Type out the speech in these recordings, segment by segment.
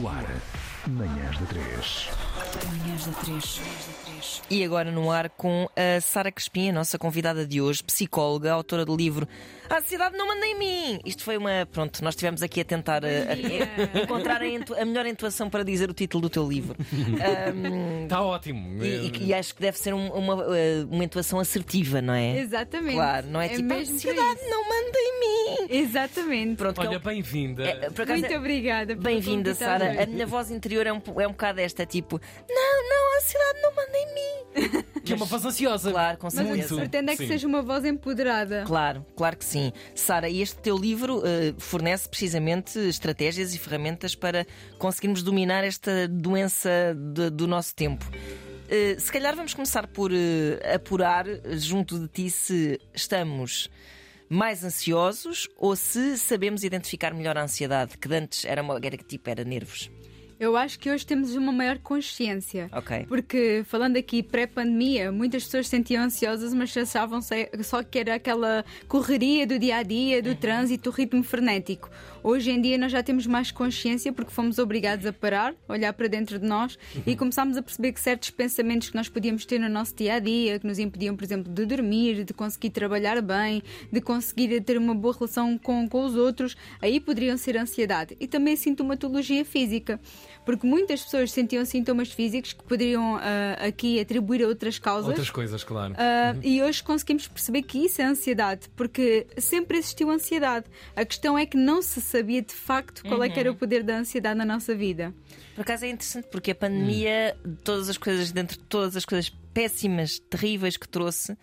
No ar, manhãs da 3. Manhãs da 3. E agora no ar com a Sara Crespim, a nossa convidada de hoje, psicóloga, autora do livro A Ansiedade Não Manda em Mim. Isto foi uma. Pronto, nós estivemos aqui a tentar eh, a- a- encontrar a, entu- a melhor entoação para dizer o título do teu livro. Está ótimo. e, e- e acho que deve ser um- uma, eh, uma entoação assertiva, não é? Exatamente. Claro, não é, tipo a ansiedade para isso. não manda em mim. Exatamente. Pronto, é Olha, um- bem-vinda. é, Muito é- obrigada. por Bem-vinda, Sara. A minha voz interior é um, é um bocado esta, tipo, não, não, a ansiedade não manda em mim. que é uma voz ansiosa. Claro, com Mas certeza. o que se pretende é que Sim. seja uma voz empoderada. Claro, claro que sim. Sara, e este teu livro eh, fornece precisamente estratégias e ferramentas para conseguirmos dominar esta doença de- do nosso tempo. Eh, se calhar vamos começar por eh, apurar junto de ti se estamos mais ansiosos ou se sabemos identificar melhor a ansiedade, que antes era, uma, era tipo, era nervos. Eu acho que hoje temos uma maior consciência. Ok. Porque, falando aqui pré-pandemia, muitas pessoas se sentiam ansiosas, mas achavam só que era aquela correria do dia a dia, do trânsito, o ritmo frenético. Hoje em dia nós já temos mais consciência porque fomos obrigados a parar, olhar para dentro de nós e começámos a perceber que certos pensamentos que nós podíamos ter no nosso dia a dia, que nos impediam, por exemplo, de dormir, de conseguir trabalhar bem, de conseguir ter uma boa relação com, com os outros, aí poderiam ser ansiedade. E também sintomatologia física. Porque muitas pessoas sentiam sintomas físicos que poderiam ah, aqui atribuir a outras causas. Outras coisas, claro. Ah, E hoje conseguimos perceber que isso é ansiedade, porque sempre existiu ansiedade. A questão é que não se sabia de facto qual é que era o poder da ansiedade na nossa vida. Por acaso é interessante porque a pandemia, todas as coisas, dentre todas as coisas péssimas, terríveis que trouxe,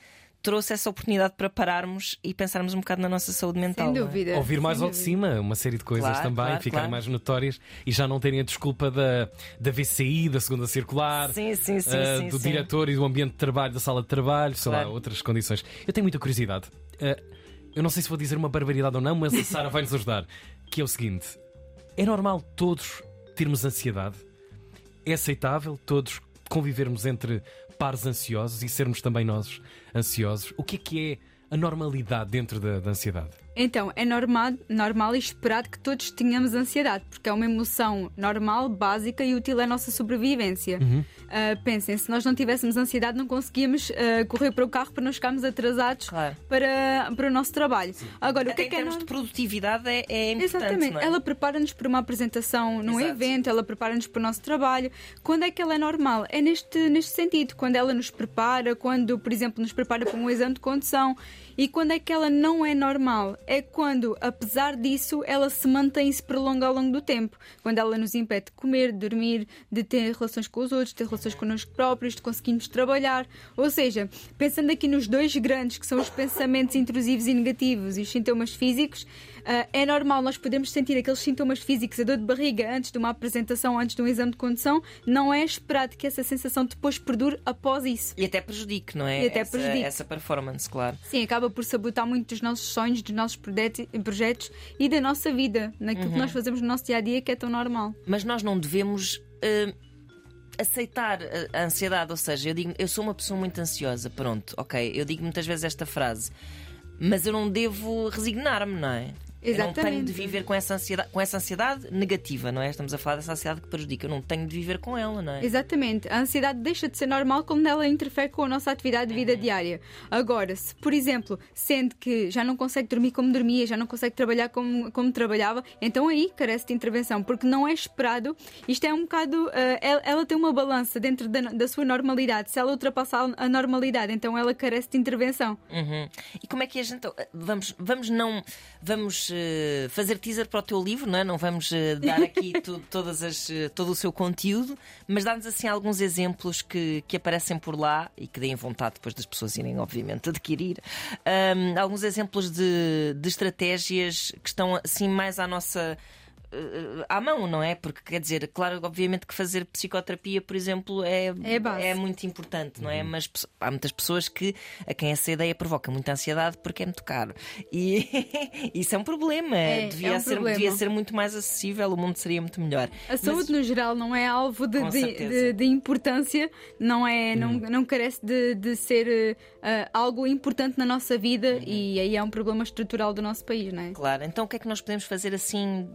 trouxe essa oportunidade para pararmos e pensarmos um bocado na nossa saúde mental. Sem é? dúvida. Ouvir mais sem ao de cima, uma série de coisas Claro, também, claro, ficarem claro. mais notórias e já não terem a desculpa da, da VCI, da segunda circular, Sim, sim, sim, ah, sim, do sim. diretor e do ambiente de trabalho, da sala de trabalho, sei Claro. lá, outras condições. Eu tenho muita curiosidade. Ah, eu não sei se vou dizer uma barbaridade ou não, mas a Sara vai nos ajudar. Que é o seguinte: é normal todos termos ansiedade? É aceitável todos convivermos entre pares ansiosos e sermos também nós ansiosos? O que é que é a normalidade dentro da, da ansiedade? Então, é normal, normal e esperado que todos tenhamos ansiedade, porque é uma emoção normal, básica e útil à nossa sobrevivência. Ah, pensem, se nós não tivéssemos ansiedade, não conseguíamos ah, correr para o carro para não ficarmos atrasados Claro. para, para o nosso trabalho. Agora, o que é em que é termos nor- de produtividade é, é importante. Exatamente. é? Ela prepara-nos para uma apresentação num Exato. evento, ela prepara-nos para o nosso trabalho. Quando é que ela é normal? É neste, neste sentido. Quando ela nos prepara, quando, por exemplo, nos prepara para um exame de condução. E quando é que ela não é normal? É quando, apesar disso, ela se mantém e se prolonga ao longo do tempo. Quando ela nos impede de comer, de dormir, de ter relações com os outros, de ter relações connosco próprios, de conseguirmos trabalhar. Ou seja, pensando aqui nos dois grandes, que são os pensamentos intrusivos e negativos e os sintomas físicos, ah, é normal nós podermos sentir aqueles sintomas físicos, a dor de barriga antes de uma apresentação, antes de um exame de condução. Não é esperado que essa sensação depois perdure após isso. E até prejudique, não é? E até essa, prejudique. essa performance, claro. Sim, acaba por sabotar muito dos nossos sonhos, dos nossos projetos- e da nossa vida, naquilo que nós fazemos no nosso dia a dia, que é tão normal. Mas nós não devemos eh, aceitar a, ansiedade. Ou seja, eu digo, eu sou uma pessoa muito ansiosa, pronto, ok. Eu digo muitas vezes esta frase, mas eu não devo resignar-me, não é? Eu não tenho Exatamente. de viver com essa, ansiedade, com essa ansiedade negativa, não é? Estamos a falar dessa ansiedade que prejudica. Eu não tenho de viver com ela, não é? Exatamente. A ansiedade deixa de ser normal quando ela interfere com a nossa atividade de vida diária. Agora, se, por exemplo, sente que já não consegue dormir como dormia, já não consegue trabalhar como, como trabalhava, então aí carece de intervenção, porque não é esperado. Isto é um bocado. eh, ela, ela tem uma balança dentro da, da sua normalidade. Se ela ultrapassar a normalidade, então ela carece de intervenção. Uhum. E como é que a gente. Vamos, vamos não. Vamos eh, fazer teaser para o teu livro, não é? Não vamos eh, dar aqui tu- todas as, eh, todo o seu conteúdo, mas dar-nos assim alguns exemplos que, que aparecem por lá e que deem vontade depois das pessoas irem, obviamente, adquirir. Ahm, alguns exemplos de, de estratégias que estão assim mais à nossa. Eh, à mão, não é? Porque quer dizer, claro, obviamente que fazer psicoterapia, por exemplo, é, É é muito importante, não é? Mas pe- há muitas pessoas que a quem essa ideia provoca muita ansiedade porque é muito caro. E isso é um problema. É, devia, é um ser, problema. devia ser muito mais acessível, o mundo seria muito melhor. A saúde, no geral, não é alvo de, de- de- de importância, não, é, não, não carece de, de ser eh, algo importante na nossa vida e aí é um problema estrutural do nosso país, não é? Claro, então o que é que nós podemos fazer assim?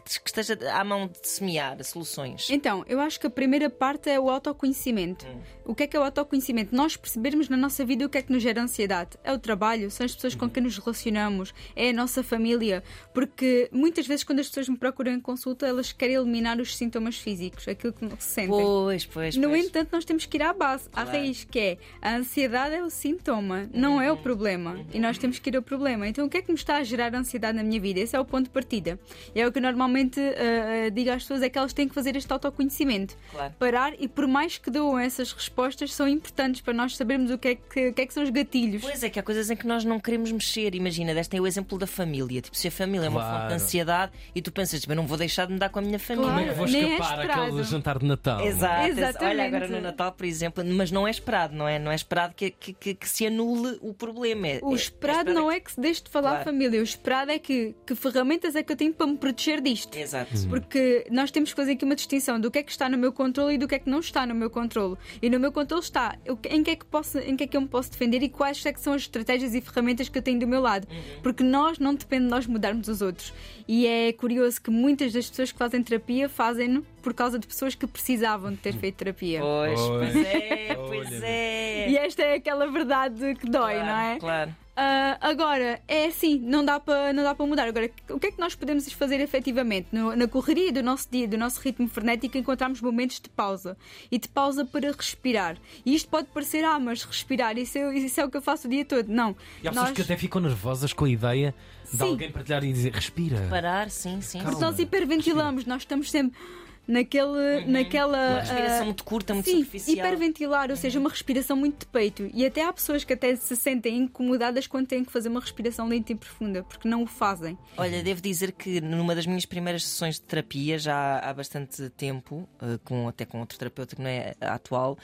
Que, que esteja à mão de semear soluções. Então, eu acho que a primeira parte é o autoconhecimento. O que é que é o autoconhecimento? Nós percebermos na nossa vida o que é que nos gera ansiedade. É o trabalho, são as pessoas com quem nos relacionamos, é a nossa família. Porque muitas vezes, quando as pessoas me procuram em consulta, elas querem eliminar os sintomas físicos, aquilo que se sentem. Pois, pois, No pois. entanto, nós temos que ir à base, à Claro. raiz, que é a ansiedade é o sintoma, não é o problema. E nós temos que ir ao problema. Então, o que é que me está a gerar ansiedade na minha vida? Esse é o ponto de partida. E é o que eu normalmente ah, digo às pessoas: é que elas têm que fazer este autoconhecimento. Claro. Parar e, por mais que doam essas respostas, são importantes para nós sabermos o que é que, o que, é que são os gatilhos. Pois é, que há coisas em que nós não queremos mexer. Imagina, deste aí o exemplo da família. Tipo, se a família é uma fonte Claro. de ansiedade e tu pensas, tipo, eu não vou deixar de me dar com a minha família. Como é que vou Nem é escapar esperado. àquele jantar de Natal? Exato, Exatamente. olha agora no Natal, por exemplo, mas não é esperado, não é? Não é esperado que, que, que- que se anule o problema. É- O é- esperado não é que se deixe de falar Claro. família, o esperado é que, que ferramentas é que eu tenho para me proteger disto. Exato. Porque nós temos que fazer aqui uma distinção do que é que está no meu controle e do que é que não está no meu controle. E no meu controle está em que é que, posso, em que, é que eu me posso defender e quais é que são as estratégias e ferramentas que eu tenho do meu lado. Porque nós não depende de nós mudarmos os outros. E é curioso que muitas das pessoas que fazem terapia fazem-no por causa de pessoas que precisavam de ter feito terapia. Pois, pois é, pois é. E esta é aquela verdade que dói, Claro, não é? Claro. Ah, agora, é assim, não dá para não dá para mudar. Agora, o que é que nós podemos fazer efetivamente? No- na correria do nosso dia, do nosso ritmo frenético, encontramos momentos de pausa e de pausa para respirar. E isto pode parecer, ah, mas respirar, isso é, isso é o que eu faço o dia todo. Não. E há pessoas que até ficam nervosas com a ideia de Sim. alguém partilhar e dizer respira. Parar, sim, sim. Calma. sim. nós hiperventilamos, nós estamos sempre naquele, naquela. Uma respiração ah, muito curta, muito Sim, superficial. hiperventilar, ou seja, uma respiração muito de peito. E até há pessoas que até se sentem incomodadas quando têm que fazer uma respiração lenta e profunda, porque não o fazem. Olha, devo dizer que numa das minhas primeiras sessões de terapia, já há bastante tempo, eh, com, até com outro terapeuta que não é a atual,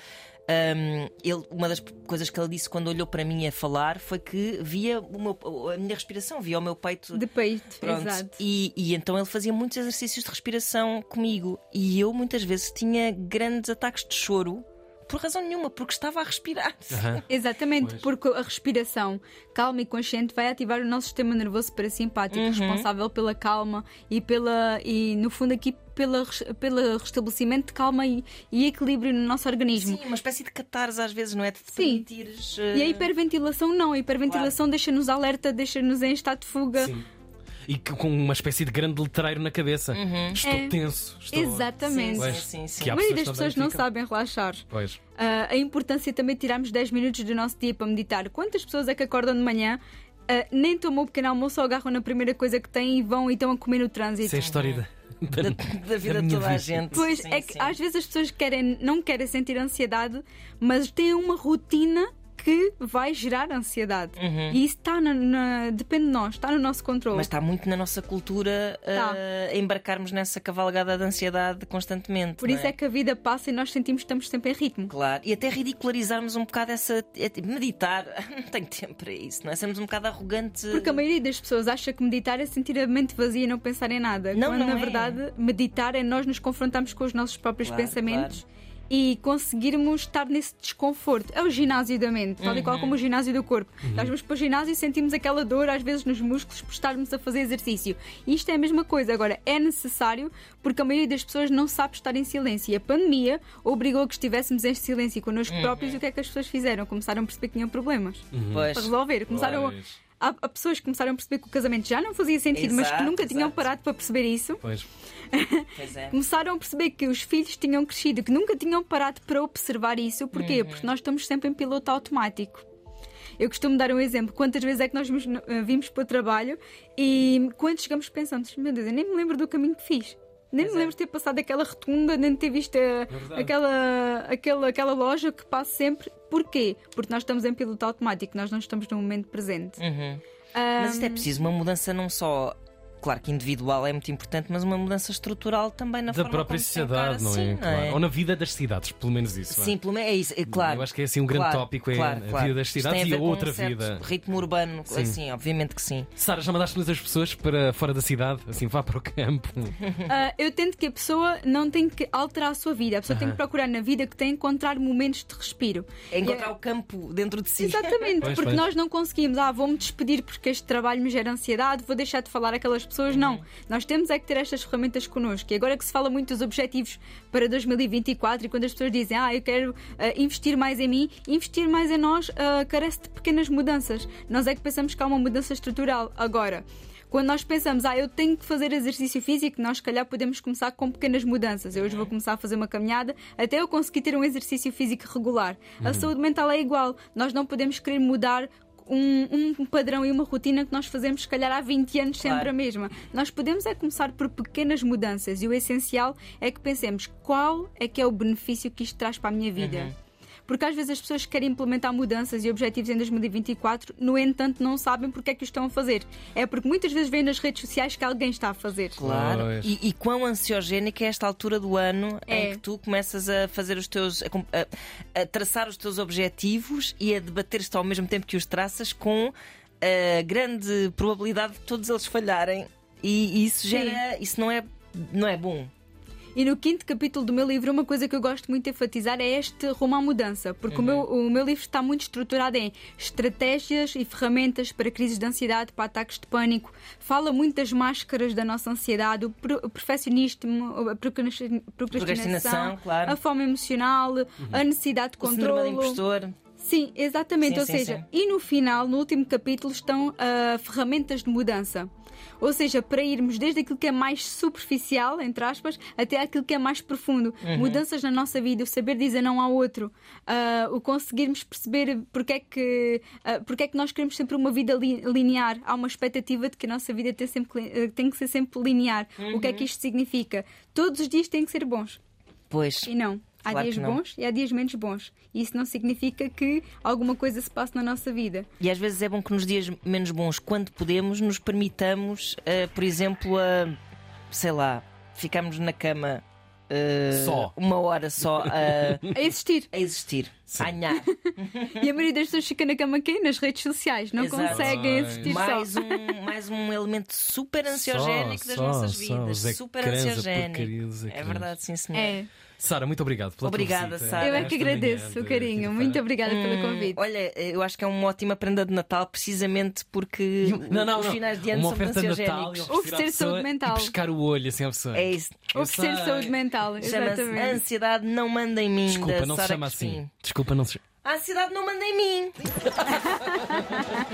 hum, ele, uma das coisas que ele disse quando olhou para mim a falar foi que via o meu- a minha respiração, via o meu peito. De peito, Pronto. exato. E, e então ele fazia muitos exercícios de respiração comigo. E eu muitas vezes tinha grandes ataques de choro por razão nenhuma, porque estava a respirar. Aham. Exatamente, Pois. porque a respiração calma e consciente vai ativar o nosso sistema nervoso parasimpático, Uhum. responsável pela calma e pela e no fundo aqui pela, pelo restabelecimento de calma e, e equilíbrio no nosso organismo. Sim, uma espécie de catarse às vezes, não é? De te Sim. permitires. E a hiperventilação não, a hiperventilação deixa-nos alerta, deixa-nos em estado de fuga. Sim. E com uma espécie de grande letreiro na cabeça. Estou É. tenso. Estou... Exatamente. Sim, Pois, sim, sim. há A maioria das pessoas não ficam- sabem relaxar. Pois. Ah, a importância também de tirarmos 10 minutos do nosso dia para meditar. Quantas pessoas é que acordam de manhã, ah, nem tomam o pequeno almoço, ou agarram na primeira coisa que têm e vão e estão a comer no trânsito? Isso é a história da, da, da vida de toda a gente. Pois Sim, é que sim. às vezes as pessoas querem, não querem sentir ansiedade, mas têm uma rotina que vai gerar ansiedade. E isso está na, na- depende de nós, está no nosso controle. Uhum. Mas está muito na nossa cultura Tá. uh, embarcarmos nessa cavalgada de ansiedade constantemente. Por isso é que a vida passa e nós sentimos que estamos sempre em ritmo. Claro, e até ridicularizarmos um bocado essa. é tipo, Meditar, não tenho tempo para isso, não é? Sermos um bocado arrogantes. Porque a maioria das pessoas acha que meditar é sentir a mente vazia e não pensar em nada. Não, quando não na é. verdade meditar é nós nos confrontarmos com os nossos próprios Claro, pensamentos e conseguirmos estar nesse desconforto. É o ginásio da mente, tal e Uhum. qual como o ginásio do corpo. Nós vamos para o ginásio e sentimos aquela dor, às vezes nos músculos, por estarmos a fazer exercício. E isto é a mesma coisa. Agora, é necessário porque a maioria das pessoas não sabe estar em silêncio. E a pandemia obrigou a que estivéssemos em silêncio connosco Uhum. próprios. E o que é que as pessoas fizeram? Começaram a perceber que tinham problemas Pois. para resolver. Começaram a- Pois. Há, há pessoas que começaram a perceber que o casamento já não fazia sentido, mas que Exato, nunca tinham exato. parado para perceber isso. Pois. Pois é. Começaram a perceber que os filhos tinham crescido, que nunca tinham parado para observar isso. Porquê? Uhum. Porque nós estamos sempre em piloto automático. Eu costumo dar um exemplo. Quantas vezes é que nós vimos, eh, vimos para o trabalho e quando chegamos pensando, meu Deus, eu nem me lembro do caminho que fiz. Nem Pois me é. lembro de ter passado aquela rotunda, nem de ter visto a- verdade. aquela, aquela, aquela loja que passo sempre. Porquê? Porque nós estamos em piloto automático, nós não estamos no momento presente. Uhum. Ah, Mas isto é preciso uma mudança não só. Claro que individual é muito importante, mas uma mudança estrutural também na Da forma própria sociedade, não é? Claro. Ou na vida das cidades, pelo menos isso. vá. Sim, pelo menos é isso, é claro. Eu acho que é assim um grande Claro, tópico é claro, a claro. vida das cidades e a com outra um vida. Ritmo urbano, Sim. assim, obviamente que sim. Sara, já mandaste muitas pessoas para fora da cidade? Assim, vá para o campo. Ah, eu tento que a pessoa não tem que alterar a sua vida. A pessoa tem que procurar na vida que tem encontrar momentos de respiro. É encontrar E o campo dentro de si. Exatamente, Pois, porque pois. nós não conseguimos, ah, vou-me despedir porque este trabalho me gera ansiedade, vou deixar de falar aquelas pessoas pessoas não. Nós temos é que ter estas ferramentas connosco. E agora que se fala muito dos objetivos para 2024 e quando as pessoas dizem, ah, eu quero ah, investir mais em mim, investir mais em nós ah, carece de pequenas mudanças. Nós é que pensamos que há uma mudança estrutural. Agora, quando nós pensamos, ah, eu tenho que fazer exercício físico, nós se calhar podemos começar com pequenas mudanças. Eu hoje vou começar a fazer uma caminhada até eu conseguir ter um exercício físico regular. A saúde mental é igual. Nós não podemos querer mudar um, um padrão e uma rotina que nós fazemos, se calhar, há 20 anos sempre Claro. a mesma. Nós podemos é começar por pequenas mudanças e o essencial é que pensemos qual é que é o benefício que isto traz para a minha vida. Porque às vezes as pessoas querem implementar mudanças e objetivos em 2024, no entanto, não sabem porque é que o estão a fazer. É porque muitas vezes veem nas redes sociais que alguém está a fazer. Claro. E, e quão ansiogénica é esta altura do ano É. em que tu começas a fazer os teus. a, a- a traçar os teus objetivos e a debater-te ao mesmo tempo que os traças com a grande probabilidade de todos eles falharem. E, e isso gera. Isso não é, não é bom. E no quinto capítulo do meu livro, uma coisa que eu gosto muito de enfatizar é este rumo à mudança, porque o, meu, o meu livro está muito estruturado em estratégias e ferramentas para crises de ansiedade, para ataques de pânico. Fala muito das máscaras da nossa ansiedade, o, pro- o perfeccionismo, a procrastin- procrastinação, Procrastinação, claro. a fome emocional, a necessidade de O síndrome do controle. impostor. Sim, exatamente. Sim, Ou sim, seja, sim. e no final, no último capítulo, estão ah, ferramentas de mudança. Ou seja, para irmos desde aquilo que é mais superficial, entre aspas, até aquilo que é mais profundo. Uhum. Mudanças na nossa vida, o saber dizer não ao outro, ah, o conseguirmos perceber porque é, que, ah, porque é que nós queremos sempre uma vida li- linear. Há uma expectativa de que a nossa vida tem, sempre, tem que ser sempre linear. O que é Uhum. que isto significa? Todos os dias têm que ser bons. Pois. E não. Há Claro dias que não. bons e há dias menos bons. E isso não significa que alguma coisa se passe na nossa vida. E às vezes é bom que nos dias menos bons, quando podemos, nos permitamos, eh, por exemplo, a sei lá, ficarmos na cama eh, Só. uma hora só a, A existir. a existir, a anhar. E a maioria das pessoas fica na cama aqui nas redes sociais. Não Exato. conseguem Ai. existir mais, só. um, mais um elemento super ansiogénico das Só, nossas só, vidas. super a ansiogénico. É verdade, sim, senhor. É. Sara, muito obrigado pela tua Obrigada, Sara. Eu é que agradeço de o carinho. Muito obrigada pelo Hum, convite. Olha, eu acho que é uma ótima prenda de Natal, precisamente porque Não, não, os não. finais de ano Uma são oferta de Natal ansiogénicos. Oferecer saúde mental. E pescar o olho assim à pessoa. É isso. Eu Oferecer sei. saúde mental. Chama-se Exatamente. Ansiedade Não Manda em Mim. Desculpa, da não se Sara chama Crespim. assim. Desculpa, não se. A ansiedade não manda em mim.